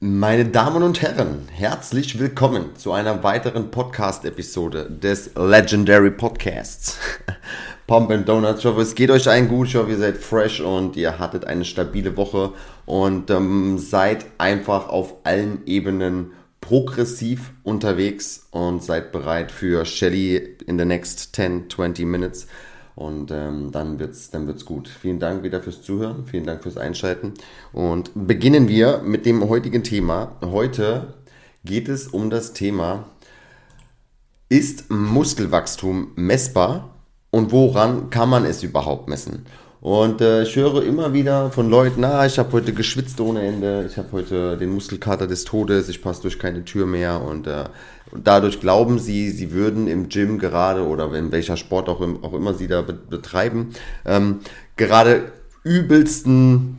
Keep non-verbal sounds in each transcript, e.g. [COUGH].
Meine Damen und Herren, herzlich willkommen zu einer weiteren Podcast-Episode des Legendary Podcasts. [LAUGHS] Pump and Donuts. Ich hoffe, es geht euch allen gut. Ich hoffe, ihr seid fresh und ihr hattet eine stabile Woche und ähm, seid einfach auf allen Ebenen progressiv unterwegs und seid bereit für Shelly in the next 10, 20 minutes. Und ähm, dann wird's, dann wird's gut. Vielen Dank wieder fürs Zuhören, vielen Dank fürs Einschalten. Und beginnen wir mit dem heutigen Thema. Heute geht es um das Thema, ist Muskelwachstum messbar und woran kann man es überhaupt messen? Und äh, ich höre immer wieder von Leuten, na, ich habe heute geschwitzt ohne Ende, ich habe heute den Muskelkater des Todes, ich passe durch keine Tür mehr und äh, dadurch glauben sie, sie würden im Gym gerade oder in welcher Sport auch, im, auch immer sie da be betreiben, ähm, gerade übelsten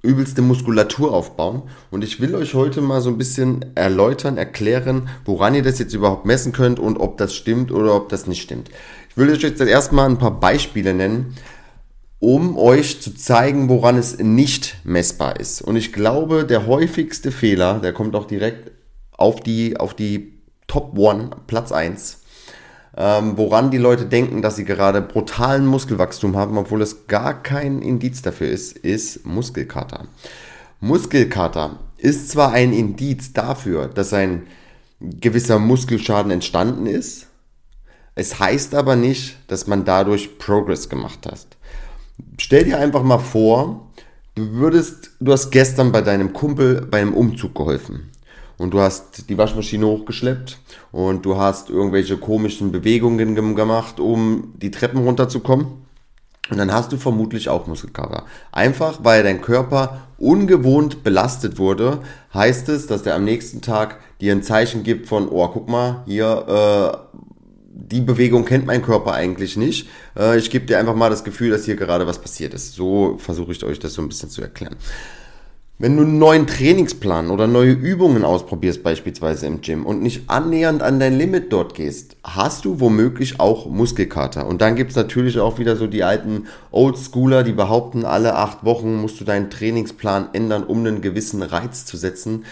übelste Muskulatur aufbauen. Und ich will euch heute mal so ein bisschen erläutern, erklären, woran ihr das jetzt überhaupt messen könnt und ob das stimmt oder ob das nicht stimmt. Ich will euch jetzt erstmal ein paar Beispiele nennen, um euch zu zeigen, woran es nicht messbar ist. Und ich glaube, der häufigste Fehler, der kommt auch direkt auf die, auf die Top One, Platz 1, ähm, woran die Leute denken, dass sie gerade brutalen Muskelwachstum haben, obwohl es gar kein Indiz dafür ist, ist Muskelkater. Muskelkater ist zwar ein Indiz dafür, dass ein gewisser Muskelschaden entstanden ist, es heißt aber nicht, dass man dadurch Progress gemacht hat. Stell dir einfach mal vor, du würdest, du hast gestern bei deinem Kumpel bei einem Umzug geholfen und du hast die Waschmaschine hochgeschleppt und du hast irgendwelche komischen Bewegungen gemacht, um die Treppen runterzukommen. Und dann hast du vermutlich auch Muskelkater. Einfach weil dein Körper ungewohnt belastet wurde, heißt es, dass der am nächsten Tag dir ein Zeichen gibt von, oh, guck mal, hier, äh, die Bewegung kennt mein Körper eigentlich nicht. Äh, ich gebe dir einfach mal das Gefühl, dass hier gerade was passiert ist. So versuche ich euch das so ein bisschen zu erklären. Wenn du einen neuen Trainingsplan oder neue Übungen ausprobierst, beispielsweise im Gym, und nicht annähernd an dein Limit dort gehst, hast du womöglich auch Muskelkater. Und dann gibt's natürlich auch wieder so die alten Oldschooler, die behaupten, alle acht Wochen musst du deinen Trainingsplan ändern, um einen gewissen Reiz zu setzen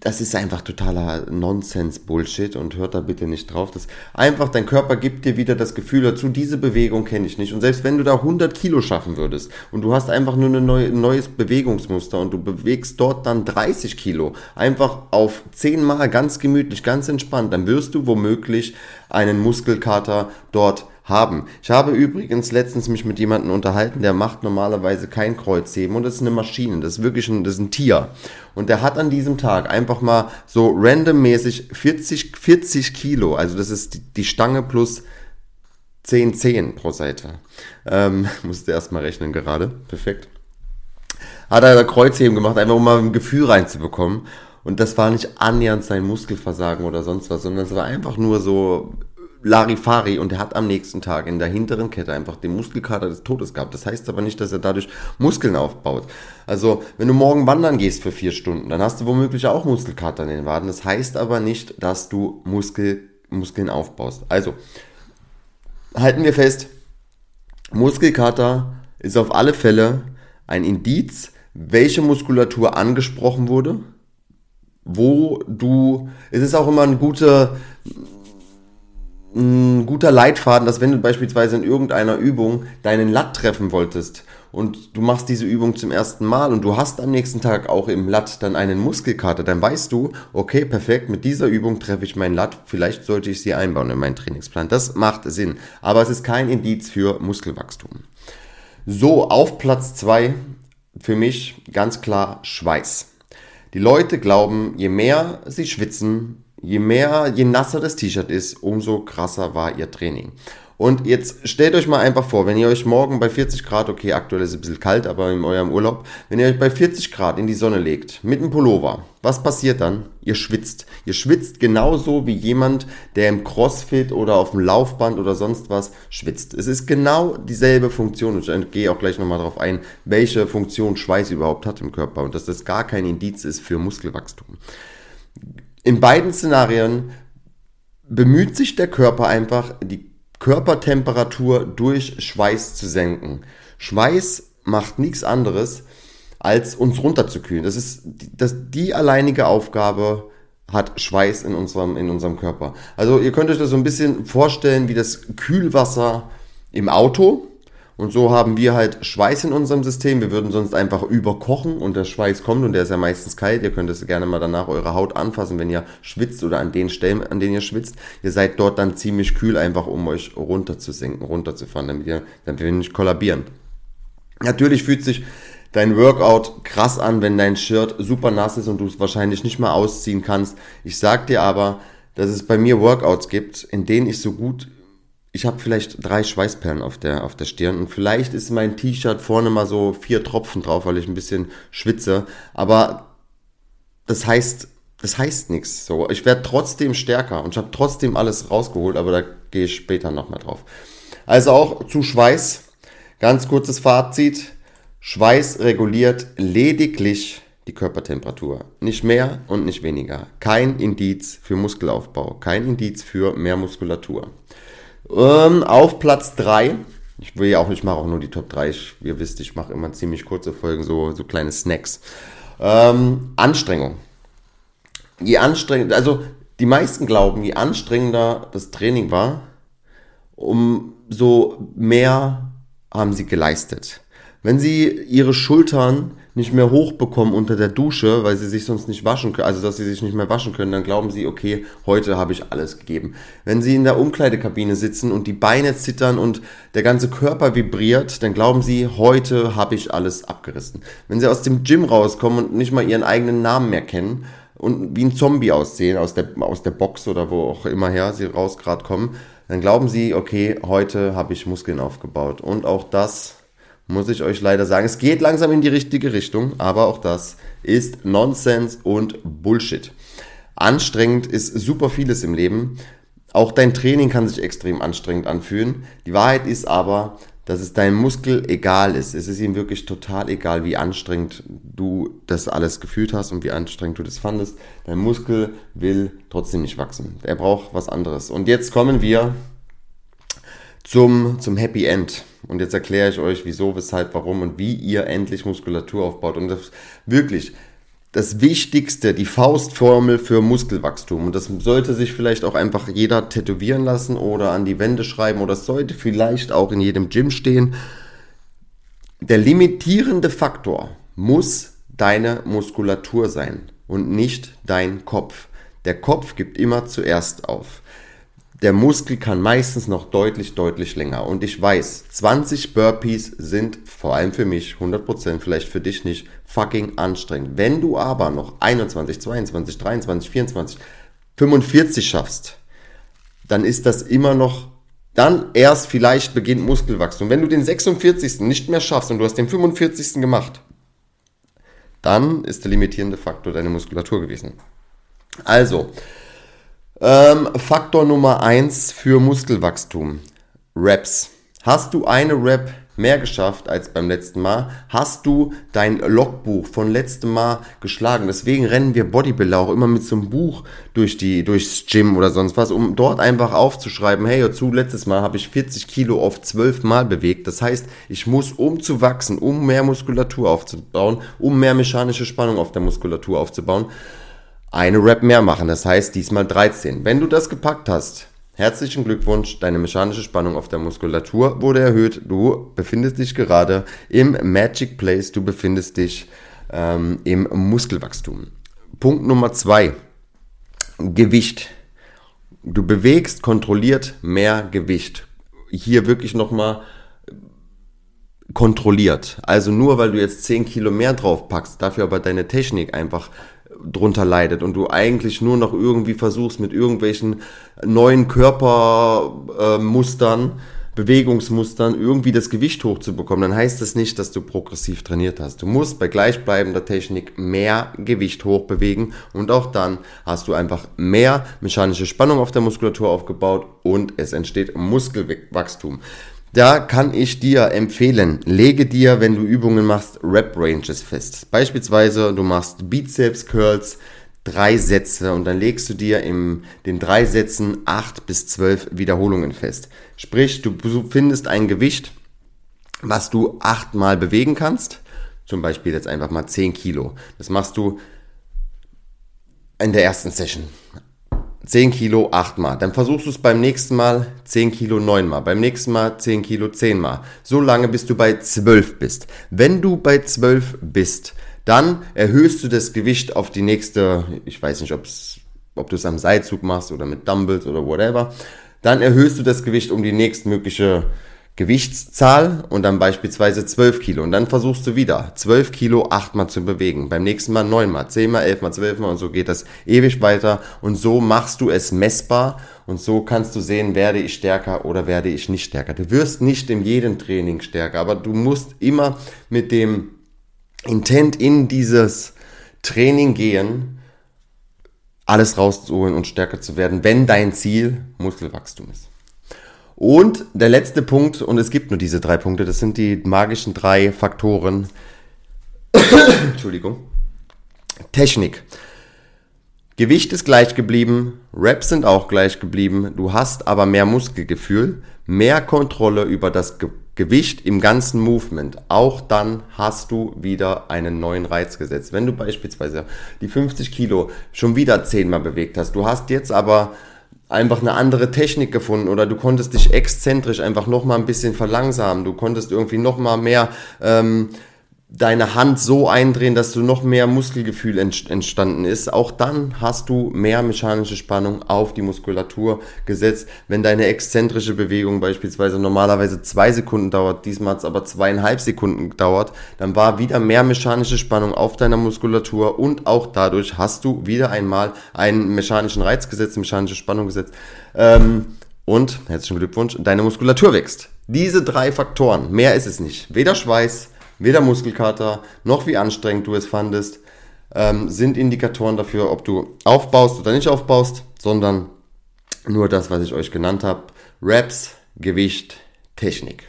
das ist einfach totaler Nonsens-Bullshit und hört da bitte nicht drauf. Das einfach, dein Körper gibt dir wieder das Gefühl dazu, diese Bewegung kenne ich nicht. Und selbst wenn du da 100 Kilo schaffen würdest und du hast einfach nur ein neue, neues Bewegungsmuster und du bewegst dort dann 30 Kilo, einfach auf 10 Mal ganz gemütlich, ganz entspannt, dann wirst du womöglich einen Muskelkater dort haben. Ich habe übrigens letztens mich mit jemandem unterhalten, der macht normalerweise kein Kreuzheben und das ist eine Maschine, das ist wirklich ein, das ist ein Tier. Und der hat an diesem Tag einfach mal so randommäßig 40, 40 Kilo, also das ist die, die Stange plus 10 10 pro Seite. Ähm, [LAUGHS] musste erstmal rechnen gerade, perfekt. Hat er Kreuzheben gemacht, einfach um mal ein Gefühl reinzubekommen. Und das war nicht annähernd sein Muskelversagen oder sonst was, sondern es war einfach nur so Larifari und er hat am nächsten Tag in der hinteren Kette einfach den Muskelkater des Todes gehabt. Das heißt aber nicht, dass er dadurch Muskeln aufbaut. Also, wenn du morgen wandern gehst für vier Stunden, dann hast du womöglich auch Muskelkater in den Waden. Das heißt aber nicht, dass du Muskel, Muskeln aufbaust. Also, halten wir fest, Muskelkater ist auf alle Fälle ein Indiz, welche Muskulatur angesprochen wurde, wo du, es ist auch immer ein guter, ein guter Leitfaden, dass wenn du beispielsweise in irgendeiner Übung deinen Latt treffen wolltest und du machst diese Übung zum ersten Mal und du hast am nächsten Tag auch im Latt dann einen Muskelkater, dann weißt du, okay, perfekt, mit dieser Übung treffe ich meinen Latt, vielleicht sollte ich sie einbauen in meinen Trainingsplan. Das macht Sinn, aber es ist kein Indiz für Muskelwachstum. So, auf Platz zwei für mich ganz klar Schweiß. Die Leute glauben, je mehr sie schwitzen, je mehr, je nasser das T-Shirt ist, umso krasser war ihr Training. Und jetzt stellt euch mal einfach vor, wenn ihr euch morgen bei 40 Grad, okay, aktuell ist es ein bisschen kalt, aber in eurem Urlaub, wenn ihr euch bei 40 Grad in die Sonne legt, mit einem Pullover, was passiert dann? Ihr schwitzt. Ihr schwitzt genauso wie jemand, der im Crossfit oder auf dem Laufband oder sonst was schwitzt. Es ist genau dieselbe Funktion. Und ich gehe auch gleich nochmal darauf ein, welche Funktion Schweiß überhaupt hat im Körper und dass das gar kein Indiz ist für Muskelwachstum. In beiden Szenarien bemüht sich der Körper einfach, die Körpertemperatur durch Schweiß zu senken. Schweiß macht nichts anderes, als uns runterzukühlen. Das ist das, die alleinige Aufgabe hat Schweiß in unserem, in unserem Körper. Also ihr könnt euch das so ein bisschen vorstellen wie das Kühlwasser im Auto. Und so haben wir halt Schweiß in unserem System. Wir würden sonst einfach überkochen und der Schweiß kommt und der ist ja meistens kalt. Ihr könnt es gerne mal danach eure Haut anfassen, wenn ihr schwitzt oder an den Stellen, an denen ihr schwitzt. Ihr seid dort dann ziemlich kühl, einfach um euch runterzusinken, runterzufahren, damit ihr, damit wir nicht kollabieren. Natürlich fühlt sich dein Workout krass an, wenn dein Shirt super nass ist und du es wahrscheinlich nicht mal ausziehen kannst. Ich sag dir aber, dass es bei mir Workouts gibt, in denen ich so gut ich habe vielleicht drei Schweißperlen auf der, auf der Stirn und vielleicht ist mein T-Shirt vorne mal so vier Tropfen drauf, weil ich ein bisschen schwitze. Aber das heißt, das heißt nichts. So, ich werde trotzdem stärker und ich habe trotzdem alles rausgeholt, aber da gehe ich später nochmal drauf. Also auch zu Schweiß. Ganz kurzes Fazit. Schweiß reguliert lediglich die Körpertemperatur. Nicht mehr und nicht weniger. Kein Indiz für Muskelaufbau. Kein Indiz für mehr Muskulatur. Ähm, auf Platz 3. Ich will ja auch, ich mache auch nur die Top 3. Ich, ihr wisst, ich mache immer ziemlich kurze Folgen, so, so kleine Snacks. Ähm, Anstrengung. Je anstrengender, also die meisten glauben, je anstrengender das Training war, umso mehr haben sie geleistet. Wenn sie ihre Schultern nicht mehr hochbekommen unter der Dusche, weil sie sich sonst nicht waschen können, also dass sie sich nicht mehr waschen können, dann glauben sie, okay, heute habe ich alles gegeben. Wenn sie in der Umkleidekabine sitzen und die Beine zittern und der ganze Körper vibriert, dann glauben sie, heute habe ich alles abgerissen. Wenn sie aus dem Gym rauskommen und nicht mal ihren eigenen Namen mehr kennen und wie ein Zombie aussehen aus der, aus der Box oder wo auch immer her sie raus gerade kommen, dann glauben sie, okay, heute habe ich Muskeln aufgebaut. Und auch das muss ich euch leider sagen. Es geht langsam in die richtige Richtung, aber auch das ist Nonsens und Bullshit. Anstrengend ist super vieles im Leben. Auch dein Training kann sich extrem anstrengend anfühlen. Die Wahrheit ist aber, dass es deinem Muskel egal ist. Es ist ihm wirklich total egal, wie anstrengend du das alles gefühlt hast und wie anstrengend du das fandest. Dein Muskel will trotzdem nicht wachsen. Er braucht was anderes. Und jetzt kommen wir zum, zum Happy End. Und jetzt erkläre ich euch, wieso, weshalb, warum und wie ihr endlich Muskulatur aufbaut. Und das wirklich das Wichtigste, die Faustformel für Muskelwachstum. Und das sollte sich vielleicht auch einfach jeder tätowieren lassen oder an die Wände schreiben oder sollte vielleicht auch in jedem Gym stehen. Der limitierende Faktor muss deine Muskulatur sein und nicht dein Kopf. Der Kopf gibt immer zuerst auf der Muskel kann meistens noch deutlich, deutlich länger. Und ich weiß, 20 Burpees sind vor allem für mich, 100%, vielleicht für dich nicht, fucking anstrengend. Wenn du aber noch 21, 22, 23, 24, 45 schaffst, dann ist das immer noch, dann erst vielleicht beginnt Muskelwachstum. Wenn du den 46. nicht mehr schaffst und du hast den 45. gemacht, dann ist der limitierende Faktor deine Muskulatur gewesen. Also, ähm, Faktor Nummer 1 für Muskelwachstum. Reps. Hast du eine Rep mehr geschafft als beim letzten Mal? Hast du dein Logbuch von letztem Mal geschlagen? Deswegen rennen wir Bodybuilder auch immer mit so einem Buch durch die, durchs Gym oder sonst was, um dort einfach aufzuschreiben, hey, hör zu, letztes Mal habe ich 40 Kilo auf 12 Mal bewegt. Das heißt, ich muss, um zu wachsen, um mehr Muskulatur aufzubauen, um mehr mechanische Spannung auf der Muskulatur aufzubauen, eine Rep mehr machen. Das heißt diesmal 13. Wenn du das gepackt hast, herzlichen Glückwunsch. Deine mechanische Spannung auf der Muskulatur wurde erhöht. Du befindest dich gerade im Magic Place. Du befindest dich ähm, im Muskelwachstum. Punkt Nummer zwei. Gewicht. Du bewegst kontrolliert mehr Gewicht. Hier wirklich nochmal kontrolliert. Also nur weil du jetzt 10 Kilo mehr drauf packst, dafür aber deine Technik einfach drunter leidet und du eigentlich nur noch irgendwie versuchst mit irgendwelchen neuen Körpermustern, äh, Bewegungsmustern irgendwie das Gewicht hochzubekommen, dann heißt das nicht, dass du progressiv trainiert hast. Du musst bei gleichbleibender Technik mehr Gewicht hochbewegen und auch dann hast du einfach mehr mechanische Spannung auf der Muskulatur aufgebaut und es entsteht Muskelwachstum. Da kann ich dir empfehlen, lege dir, wenn du Übungen machst, Rep Ranges fest. Beispielsweise du machst Bizeps Curls, drei Sätze und dann legst du dir in den drei Sätzen acht bis zwölf Wiederholungen fest. Sprich, du findest ein Gewicht, was du achtmal bewegen kannst. zum Beispiel jetzt einfach mal 10 Kilo. Das machst du in der ersten Session. 10 Kilo 8 Mal. Dann versuchst du es beim nächsten Mal 10 Kilo 9 Mal. Beim nächsten Mal 10 Kilo 10 Mal. So lange, bis du bei 12 bist. Wenn du bei 12 bist, dann erhöhst du das Gewicht auf die nächste, ich weiß nicht, ob du es am Seilzug machst oder mit Dumbbells oder whatever. Dann erhöhst du das Gewicht um die nächstmögliche Gewichtszahl und dann beispielsweise 12 Kilo. Und dann versuchst du wieder 12 Kilo achtmal zu bewegen. Beim nächsten Mal neunmal, zehnmal, elfmal, zwölfmal und so geht das ewig weiter. Und so machst du es messbar und so kannst du sehen, werde ich stärker oder werde ich nicht stärker. Du wirst nicht in jedem Training stärker, aber du musst immer mit dem Intent in dieses Training gehen, alles rauszuholen und stärker zu werden, wenn dein Ziel Muskelwachstum ist. Und der letzte Punkt, und es gibt nur diese drei Punkte, das sind die magischen drei Faktoren. [COUGHS] Entschuldigung. Technik. Gewicht ist gleich geblieben, Reps sind auch gleich geblieben, du hast aber mehr Muskelgefühl, mehr Kontrolle über das Ge Gewicht im ganzen Movement. Auch dann hast du wieder einen neuen Reiz gesetzt. Wenn du beispielsweise die 50 Kilo schon wieder zehnmal bewegt hast, du hast jetzt aber einfach eine andere Technik gefunden oder du konntest dich exzentrisch einfach noch mal ein bisschen verlangsamen. Du konntest irgendwie noch mal mehr ähm, deine Hand so eindrehen, dass du noch mehr Muskelgefühl entstanden ist. Auch dann hast du mehr mechanische Spannung auf die Muskulatur gesetzt. Wenn deine exzentrische Bewegung beispielsweise normalerweise zwei Sekunden dauert, diesmal hat es aber zweieinhalb Sekunden gedauert, dann war wieder mehr mechanische Spannung auf deiner Muskulatur und auch dadurch hast du wieder einmal einen mechanischen Reiz gesetzt, mechanische Spannung gesetzt. Ähm, und herzlichen Glückwunsch, deine Muskulatur wächst. Diese drei Faktoren, mehr ist es nicht. Weder Schweiß, weder Muskelkater noch wie anstrengend du es fandest, ähm, sind Indikatoren dafür, ob du aufbaust oder nicht aufbaust, sondern nur das, was ich euch genannt habe. Reps, Gewicht, Technik.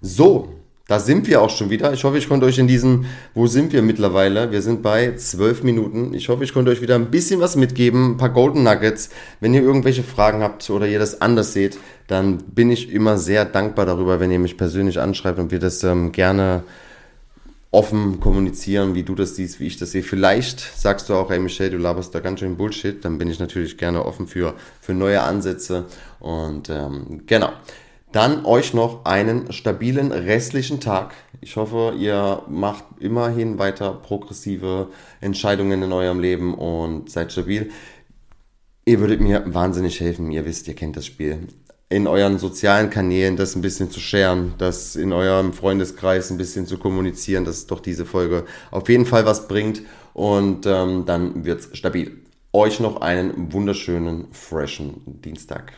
So, da sind wir auch schon wieder. Ich hoffe, ich konnte euch in diesen, wo sind wir mittlerweile? Wir sind bei zwölf Minuten. Ich hoffe, ich konnte euch wieder ein bisschen was mitgeben, ein paar Golden Nuggets. Wenn ihr irgendwelche Fragen habt oder ihr das anders seht, dann bin ich immer sehr dankbar darüber, wenn ihr mich persönlich anschreibt und wir das ähm, gerne offen kommunizieren, wie du das siehst, wie ich das sehe. Vielleicht sagst du auch, hey Michelle, du laberst da ganz schön Bullshit. Dann bin ich natürlich gerne offen für, für neue Ansätze. Und ähm, genau. Dann euch noch einen stabilen restlichen Tag. Ich hoffe, ihr macht immerhin weiter progressive Entscheidungen in eurem Leben und seid stabil. Ihr würdet mir wahnsinnig helfen. Ihr wisst, ihr kennt das Spiel in euren sozialen Kanälen das ein bisschen zu scheren, das in eurem Freundeskreis ein bisschen zu kommunizieren, dass doch diese Folge auf jeden Fall was bringt und ähm, dann wird's stabil. Euch noch einen wunderschönen, freshen Dienstag.